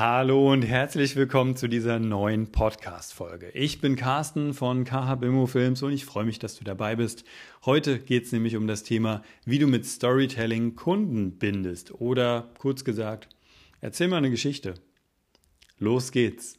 Hallo und herzlich willkommen zu dieser neuen Podcast-Folge. Ich bin Carsten von KH Bimo Films und ich freue mich, dass du dabei bist. Heute geht es nämlich um das Thema, wie du mit Storytelling Kunden bindest. Oder kurz gesagt, erzähl mal eine Geschichte. Los geht's.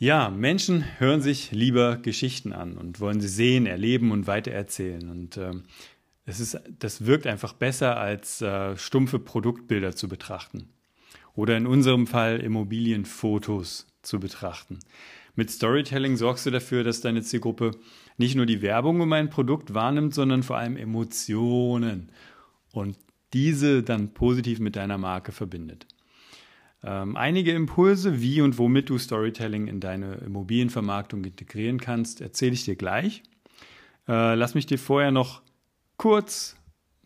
Ja, Menschen hören sich lieber Geschichten an und wollen sie sehen, erleben und weitererzählen. Und äh, es ist, das wirkt einfach besser, als äh, stumpfe Produktbilder zu betrachten. Oder in unserem Fall Immobilienfotos zu betrachten. Mit Storytelling sorgst du dafür, dass deine Zielgruppe nicht nur die Werbung um ein Produkt wahrnimmt, sondern vor allem Emotionen und diese dann positiv mit deiner Marke verbindet. Ähm, einige Impulse, wie und womit du Storytelling in deine Immobilienvermarktung integrieren kannst, erzähle ich dir gleich. Äh, lass mich dir vorher noch kurz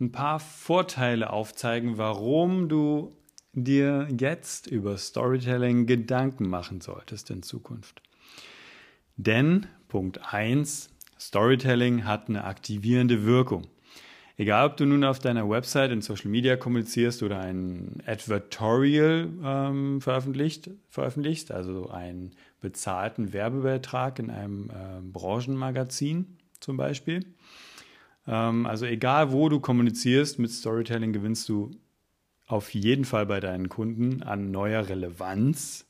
ein paar Vorteile aufzeigen, warum du dir jetzt über Storytelling Gedanken machen solltest in Zukunft. Denn Punkt 1, Storytelling hat eine aktivierende Wirkung. Egal, ob du nun auf deiner Website in Social Media kommunizierst oder ein Advertorial ähm, veröffentlicht, veröffentlichst, also einen bezahlten Werbebeitrag in einem äh, Branchenmagazin zum Beispiel. Ähm, also egal, wo du kommunizierst, mit Storytelling gewinnst du auf jeden Fall bei deinen Kunden an neuer Relevanz,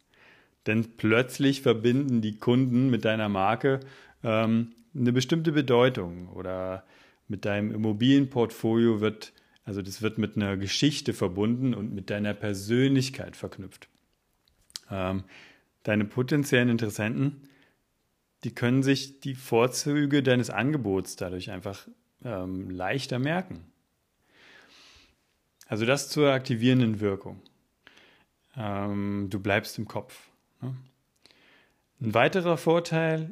denn plötzlich verbinden die Kunden mit deiner Marke ähm, eine bestimmte Bedeutung oder mit deinem Immobilienportfolio wird, also das wird mit einer Geschichte verbunden und mit deiner Persönlichkeit verknüpft. Ähm, deine potenziellen Interessenten, die können sich die Vorzüge deines Angebots dadurch einfach ähm, leichter merken. Also das zur aktivierenden Wirkung. Ähm, du bleibst im Kopf. Ne? Ein weiterer Vorteil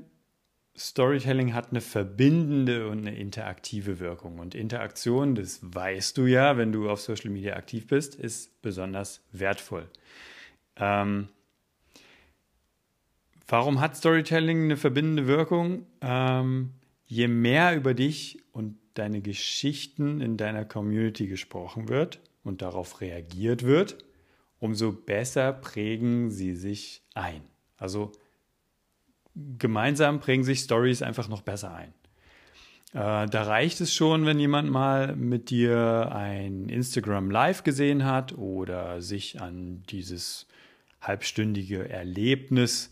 Storytelling hat eine verbindende und eine interaktive Wirkung. Und Interaktion, das weißt du ja, wenn du auf Social Media aktiv bist, ist besonders wertvoll. Ähm, warum hat Storytelling eine verbindende Wirkung? Ähm, je mehr über dich und deine Geschichten in deiner Community gesprochen wird und darauf reagiert wird, umso besser prägen sie sich ein. Also gemeinsam prägen sich Stories einfach noch besser ein. Äh, da reicht es schon, wenn jemand mal mit dir ein Instagram Live gesehen hat oder sich an dieses halbstündige Erlebnis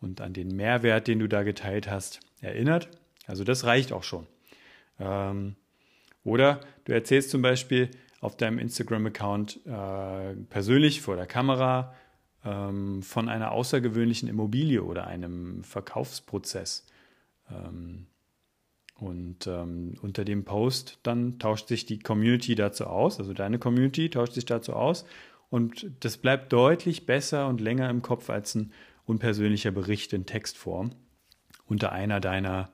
und an den Mehrwert, den du da geteilt hast, erinnert. Also das reicht auch schon. Ähm, oder du erzählst zum Beispiel auf deinem Instagram-Account äh, persönlich vor der Kamera ähm, von einer außergewöhnlichen Immobilie oder einem Verkaufsprozess. Ähm, und ähm, unter dem Post dann tauscht sich die Community dazu aus, also deine Community tauscht sich dazu aus. Und das bleibt deutlich besser und länger im Kopf als ein unpersönlicher Bericht in Textform unter einer deiner,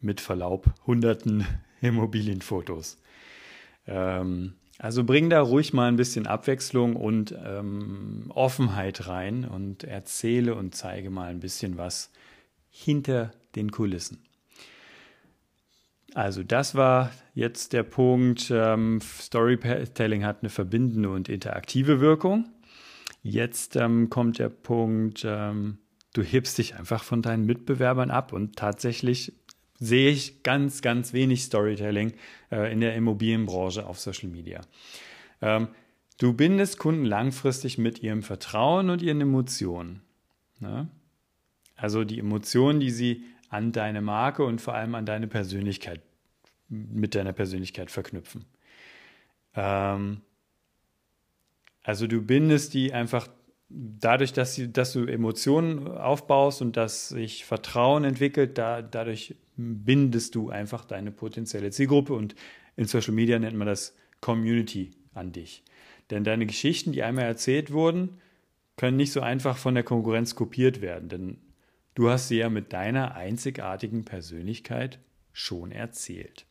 mit Verlaub, hunderten Immobilienfotos. Ähm, also bring da ruhig mal ein bisschen Abwechslung und ähm, Offenheit rein und erzähle und zeige mal ein bisschen was hinter den Kulissen. Also das war jetzt der Punkt, ähm, Storytelling hat eine verbindende und interaktive Wirkung. Jetzt ähm, kommt der Punkt, ähm, du hebst dich einfach von deinen Mitbewerbern ab und tatsächlich sehe ich ganz, ganz wenig Storytelling äh, in der Immobilienbranche auf Social Media. Ähm, du bindest Kunden langfristig mit ihrem Vertrauen und ihren Emotionen. Ne? Also die Emotionen, die sie an deine Marke und vor allem an deine Persönlichkeit, mit deiner Persönlichkeit verknüpfen. Ähm, also du bindest die einfach dadurch, dass, sie, dass du Emotionen aufbaust und dass sich Vertrauen entwickelt, da, dadurch bindest du einfach deine potenzielle Zielgruppe und in Social Media nennt man das Community an dich. Denn deine Geschichten, die einmal erzählt wurden, können nicht so einfach von der Konkurrenz kopiert werden, denn du hast sie ja mit deiner einzigartigen Persönlichkeit schon erzählt.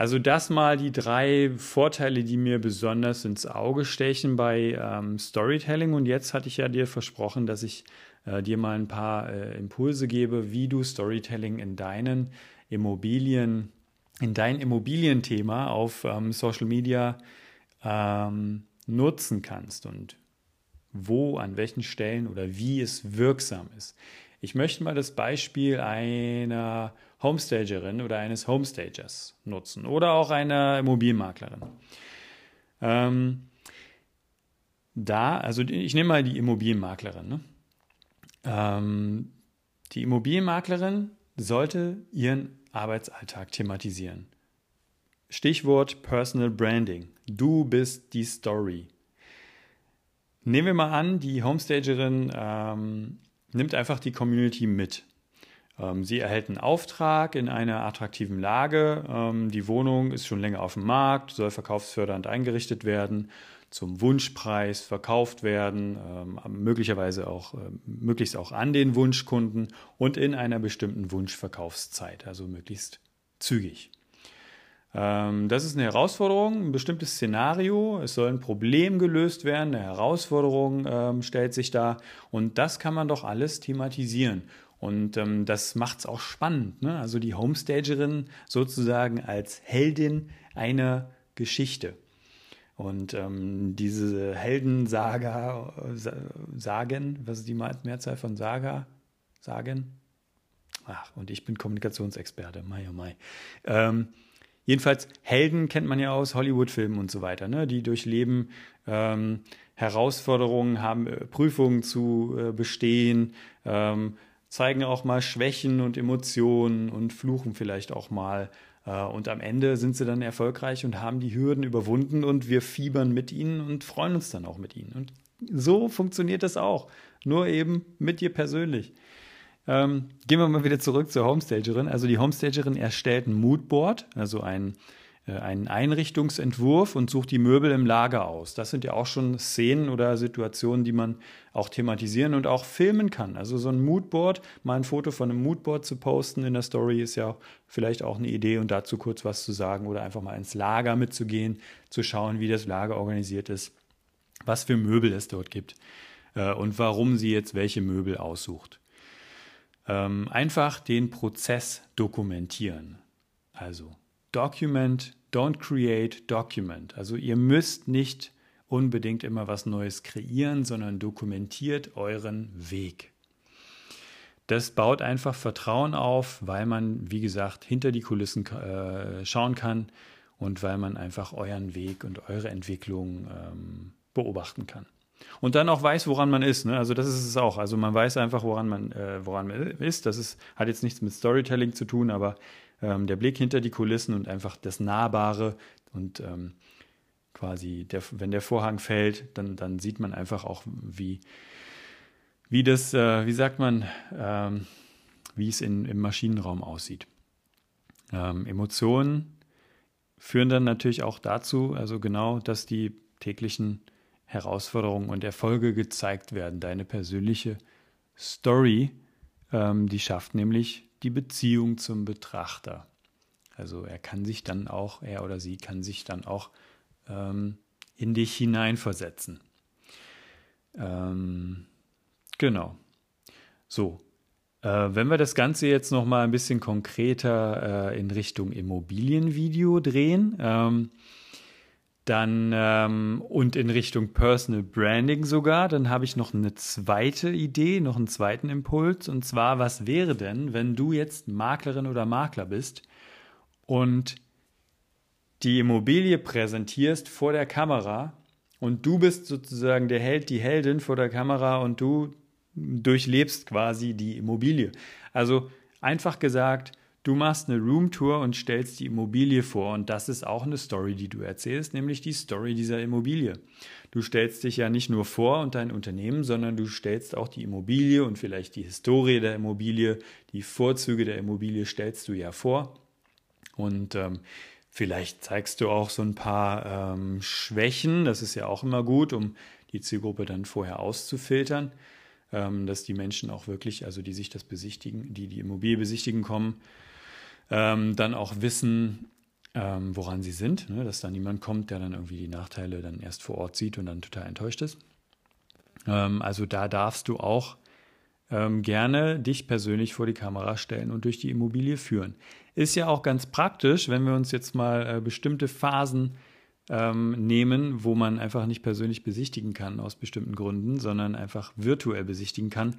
Also das mal die drei Vorteile, die mir besonders ins Auge stechen bei ähm, Storytelling. Und jetzt hatte ich ja dir versprochen, dass ich äh, dir mal ein paar äh, Impulse gebe, wie du Storytelling in deinen Immobilien, in dein Immobilienthema auf ähm, Social Media ähm, nutzen kannst und wo, an welchen Stellen oder wie es wirksam ist. Ich möchte mal das Beispiel einer Homestagerin oder eines Homestagers nutzen oder auch einer Immobilienmaklerin. Ähm, da, also ich nehme mal die Immobilienmaklerin. Ne? Ähm, die Immobilienmaklerin sollte ihren Arbeitsalltag thematisieren. Stichwort Personal Branding. Du bist die Story. Nehmen wir mal an, die Homestagerin ähm, nimmt einfach die Community mit. Ähm, sie erhält einen Auftrag in einer attraktiven Lage. Ähm, die Wohnung ist schon länger auf dem Markt, soll verkaufsfördernd eingerichtet werden, zum Wunschpreis verkauft werden, ähm, möglicherweise auch, möglichst auch an den Wunschkunden und in einer bestimmten Wunschverkaufszeit, also möglichst zügig. Das ist eine Herausforderung, ein bestimmtes Szenario. Es soll ein Problem gelöst werden, eine Herausforderung stellt sich da und das kann man doch alles thematisieren. Und ähm, das macht es auch spannend. Ne? Also die Homestagerin sozusagen als Heldin einer Geschichte. Und ähm, diese Heldensaga, Sagen, was ist die Mehrzahl von Saga? Sagen? Ach, und ich bin Kommunikationsexperte, mai oh mai. Ähm, jedenfalls, Helden kennt man ja aus Hollywood-Filmen und so weiter, ne? die durchleben ähm, Herausforderungen, haben äh, Prüfungen zu äh, bestehen, ähm, zeigen auch mal Schwächen und Emotionen und fluchen vielleicht auch mal. Äh, und am Ende sind sie dann erfolgreich und haben die Hürden überwunden und wir fiebern mit ihnen und freuen uns dann auch mit ihnen. Und so funktioniert das auch. Nur eben mit dir persönlich. Ähm, gehen wir mal wieder zurück zur Homestagerin. Also die Homestagerin erstellt ein Moodboard, also ein einen Einrichtungsentwurf und sucht die Möbel im Lager aus. Das sind ja auch schon Szenen oder Situationen, die man auch thematisieren und auch filmen kann. Also so ein Moodboard, mal ein Foto von einem Moodboard zu posten in der Story ist ja vielleicht auch eine Idee und dazu kurz was zu sagen oder einfach mal ins Lager mitzugehen, zu schauen, wie das Lager organisiert ist, was für Möbel es dort gibt äh, und warum sie jetzt welche Möbel aussucht. Ähm, einfach den Prozess dokumentieren. Also Document, don't create, document. Also ihr müsst nicht unbedingt immer was Neues kreieren, sondern dokumentiert euren Weg. Das baut einfach Vertrauen auf, weil man, wie gesagt, hinter die Kulissen äh, schauen kann und weil man einfach euren Weg und eure Entwicklung ähm, beobachten kann. Und dann auch weiß, woran man ist. Ne? Also das ist es auch. Also man weiß einfach, woran man, äh, woran man ist. Das ist, hat jetzt nichts mit Storytelling zu tun, aber ähm, der Blick hinter die Kulissen und einfach das Nahbare und ähm, quasi, der, wenn der Vorhang fällt, dann, dann sieht man einfach auch, wie, wie das, äh, wie sagt man, ähm, wie es in, im Maschinenraum aussieht. Ähm, Emotionen führen dann natürlich auch dazu, also genau, dass die täglichen Herausforderungen und Erfolge gezeigt werden. Deine persönliche Story, ähm, die schafft nämlich die Beziehung zum Betrachter. Also er kann sich dann auch, er oder sie kann sich dann auch ähm, in dich hineinversetzen. Ähm, genau. So, äh, wenn wir das Ganze jetzt noch mal ein bisschen konkreter äh, in Richtung Immobilienvideo drehen, ähm, dann ähm, und in Richtung Personal Branding sogar, dann habe ich noch eine zweite Idee, noch einen zweiten Impuls. Und zwar, was wäre denn, wenn du jetzt Maklerin oder Makler bist und die Immobilie präsentierst vor der Kamera und du bist sozusagen der Held, die Heldin vor der Kamera und du durchlebst quasi die Immobilie. Also einfach gesagt, Du machst eine Roomtour und stellst die Immobilie vor und das ist auch eine Story, die du erzählst, nämlich die Story dieser Immobilie. Du stellst dich ja nicht nur vor und dein Unternehmen, sondern du stellst auch die Immobilie und vielleicht die Historie der Immobilie, die Vorzüge der Immobilie stellst du ja vor. Und ähm, vielleicht zeigst du auch so ein paar ähm, Schwächen, das ist ja auch immer gut, um die Zielgruppe dann vorher auszufiltern, ähm, dass die Menschen auch wirklich, also die sich das besichtigen, die die Immobilie besichtigen kommen, ähm, dann auch wissen, ähm, woran sie sind, ne? dass da niemand kommt, der dann irgendwie die Nachteile dann erst vor Ort sieht und dann total enttäuscht ist. Ähm, also da darfst du auch ähm, gerne dich persönlich vor die Kamera stellen und durch die Immobilie führen. Ist ja auch ganz praktisch, wenn wir uns jetzt mal äh, bestimmte Phasen ähm, nehmen, wo man einfach nicht persönlich besichtigen kann aus bestimmten Gründen, sondern einfach virtuell besichtigen kann,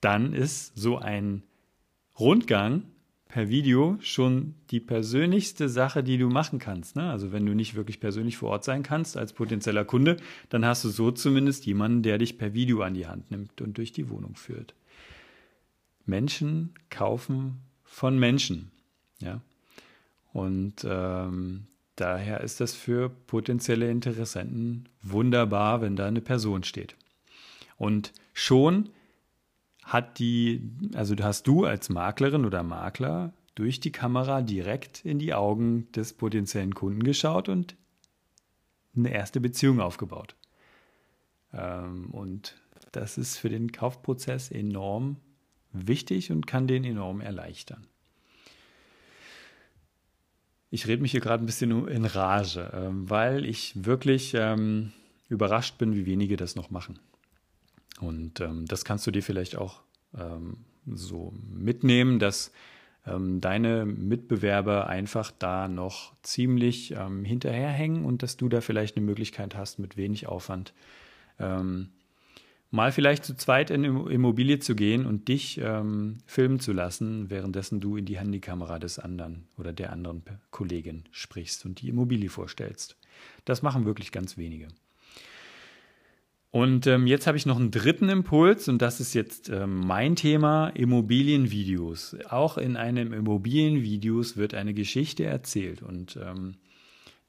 dann ist so ein Rundgang per Video schon die persönlichste Sache, die du machen kannst. Ne? Also wenn du nicht wirklich persönlich vor Ort sein kannst als potenzieller Kunde, dann hast du so zumindest jemanden, der dich per Video an die Hand nimmt und durch die Wohnung führt. Menschen kaufen von Menschen. Ja? Und ähm, daher ist das für potenzielle Interessenten wunderbar, wenn da eine Person steht. Und schon hat die, also hast du als Maklerin oder Makler durch die Kamera direkt in die Augen des potenziellen Kunden geschaut und eine erste Beziehung aufgebaut. Ähm, und das ist für den Kaufprozess enorm wichtig und kann den enorm erleichtern. Ich rede mich hier gerade ein bisschen in Rage, ähm, weil ich wirklich ähm, überrascht bin, wie wenige das noch machen. Und ähm, das kannst du dir vielleicht auch ähm, so mitnehmen, dass ähm, deine Mitbewerber einfach da noch ziemlich ähm, hinterherhängen und dass du da vielleicht eine Möglichkeit hast, mit wenig Aufwand ähm, mal vielleicht zu zweit in Immobilie zu gehen und dich ähm, filmen zu lassen, währenddessen du in die Handykamera des anderen oder der anderen Kollegin sprichst und die Immobilie vorstellst. Das machen wirklich ganz wenige. Und ähm, jetzt habe ich noch einen dritten Impuls und das ist jetzt ähm, mein Thema Immobilienvideos. Auch in einem Immobilienvideos wird eine Geschichte erzählt und ähm,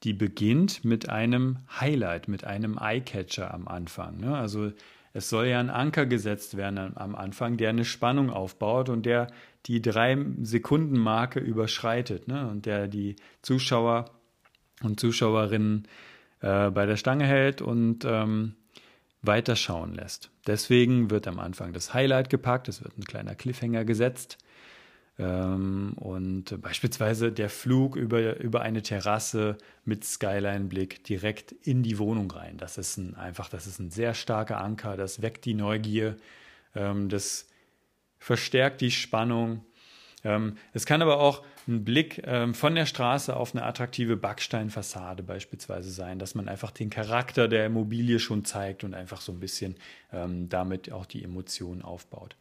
die beginnt mit einem Highlight, mit einem Eyecatcher am Anfang. Ne? Also es soll ja ein Anker gesetzt werden am Anfang, der eine Spannung aufbaut und der die drei Sekunden Marke überschreitet ne? und der die Zuschauer und Zuschauerinnen äh, bei der Stange hält und ähm, weiterschauen lässt. Deswegen wird am Anfang das Highlight gepackt, es wird ein kleiner Cliffhanger gesetzt. Ähm, und beispielsweise der Flug über, über eine Terrasse mit Skyline-Blick direkt in die Wohnung rein. Das ist ein, einfach, das ist ein sehr starker Anker, das weckt die Neugier, ähm, das verstärkt die Spannung. Ähm, es kann aber auch ein Blick ähm, von der Straße auf eine attraktive Backsteinfassade beispielsweise sein, dass man einfach den Charakter der Immobilie schon zeigt und einfach so ein bisschen ähm, damit auch die Emotionen aufbaut.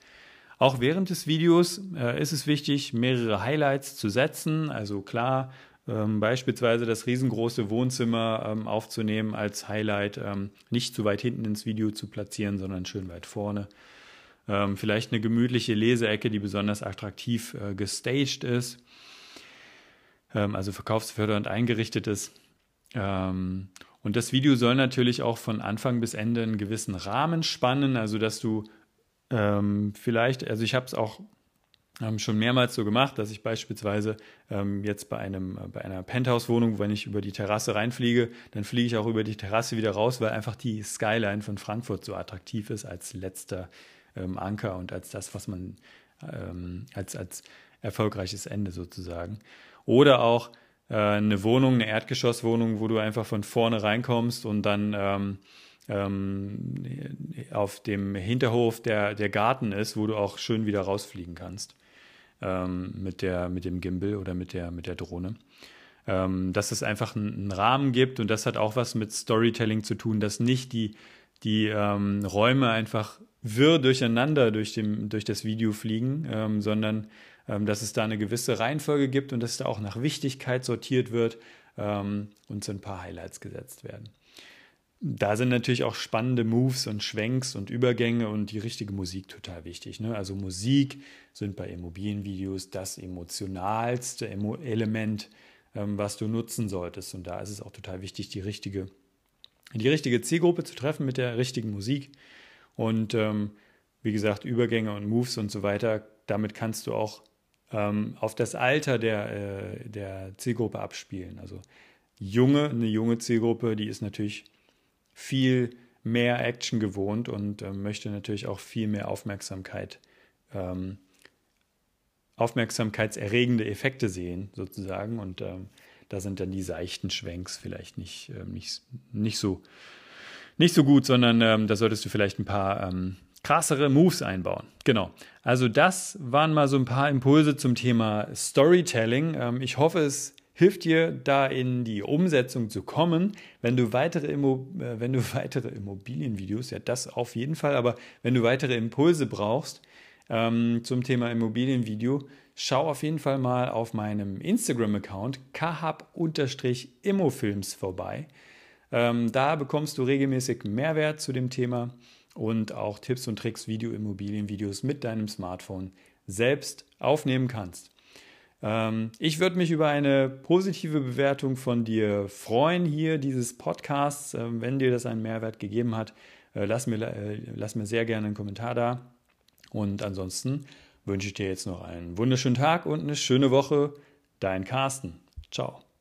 Auch während des Videos äh, ist es wichtig, mehrere Highlights zu setzen. Also klar, ähm, beispielsweise das riesengroße Wohnzimmer ähm, aufzunehmen als Highlight, ähm, nicht zu weit hinten ins Video zu platzieren, sondern schön weit vorne. Ähm, vielleicht eine gemütliche Leseecke, die besonders attraktiv äh, gestaged ist, ähm, also verkaufsfördernd eingerichtet ist. Ähm, und das Video soll natürlich auch von Anfang bis Ende einen gewissen Rahmen spannen, also dass du ähm, vielleicht, also ich habe es auch ähm, schon mehrmals so gemacht, dass ich beispielsweise ähm, jetzt bei einem äh, bei einer Penthouse-Wohnung, wenn ich über die Terrasse reinfliege, dann fliege ich auch über die Terrasse wieder raus, weil einfach die Skyline von Frankfurt so attraktiv ist als letzter ähm, Anker und als das, was man als, als erfolgreiches Ende sozusagen. Oder auch äh, eine Wohnung, eine Erdgeschosswohnung, wo du einfach von vorne reinkommst und dann ähm, ähm, auf dem Hinterhof der, der Garten ist, wo du auch schön wieder rausfliegen kannst ähm, mit, der, mit dem Gimbal oder mit der, mit der Drohne. Ähm, dass es einfach einen, einen, Rahmen gibt und das hat auch was mit Storytelling zu tun, dass nicht die, die ähm, Räume einfach wirr durcheinander durch, dem, durch das Video fliegen, ähm, sondern dass es da eine gewisse Reihenfolge gibt und dass da auch nach Wichtigkeit sortiert wird ähm, und so ein paar Highlights gesetzt werden. da sind natürlich auch spannende Moves und Schwenks und Übergänge und die richtige Musik total wichtig. Ne? Also Musik sind bei Immobilienvideos das emotionalste Element, ähm, was du nutzen solltest. Und da ist es auch total wichtig, die richtige, die richtige Zielgruppe zu treffen mit der richtigen Musik. Und ähm, wie gesagt, Übergänge und Moves und so weiter, damit kannst du auch ähm, auf das Alter der, äh, der Zielgruppe abspielen. Also junge, eine junge Zielgruppe, die ist natürlich viel mehr Action gewohnt und äh, möchte natürlich auch viel mehr Aufmerksamkeit, ähm, aufmerksamkeitserregende Effekte sehen, sozusagen. Und ähm, da sind dann die seichten Schwenks vielleicht nicht, äh, nicht, nicht, so, nicht so gut, sondern ähm, da solltest du vielleicht ein paar ähm, krassere Moves einbauen. Genau. Also das waren mal so ein paar Impulse zum Thema Storytelling. Ähm, ich hoffe, es hilft dir, da in die Umsetzung zu kommen. Wenn du weitere, Immo äh, wenn du weitere Immobilienvideos, ja das auf jeden Fall, aber wenn du weitere Impulse brauchst ähm, zum Thema Immobilienvideo, schau auf jeden Fall mal auf meinem Instagram-Account kahab-immofilms vorbei. Ähm, da bekommst du regelmäßig Mehrwert zu dem Thema und auch Tipps und Tricks, wie du Immobilienvideos mit deinem Smartphone selbst aufnehmen kannst. Ähm, ich würde mich über eine positive Bewertung von dir freuen hier dieses Podcasts. Ähm, wenn dir das einen Mehrwert gegeben hat, äh, lass, mir, äh, lass mir sehr gerne einen Kommentar da. Und ansonsten wünsche ich dir jetzt noch einen wunderschönen Tag und eine schöne Woche. Dein Carsten. Ciao.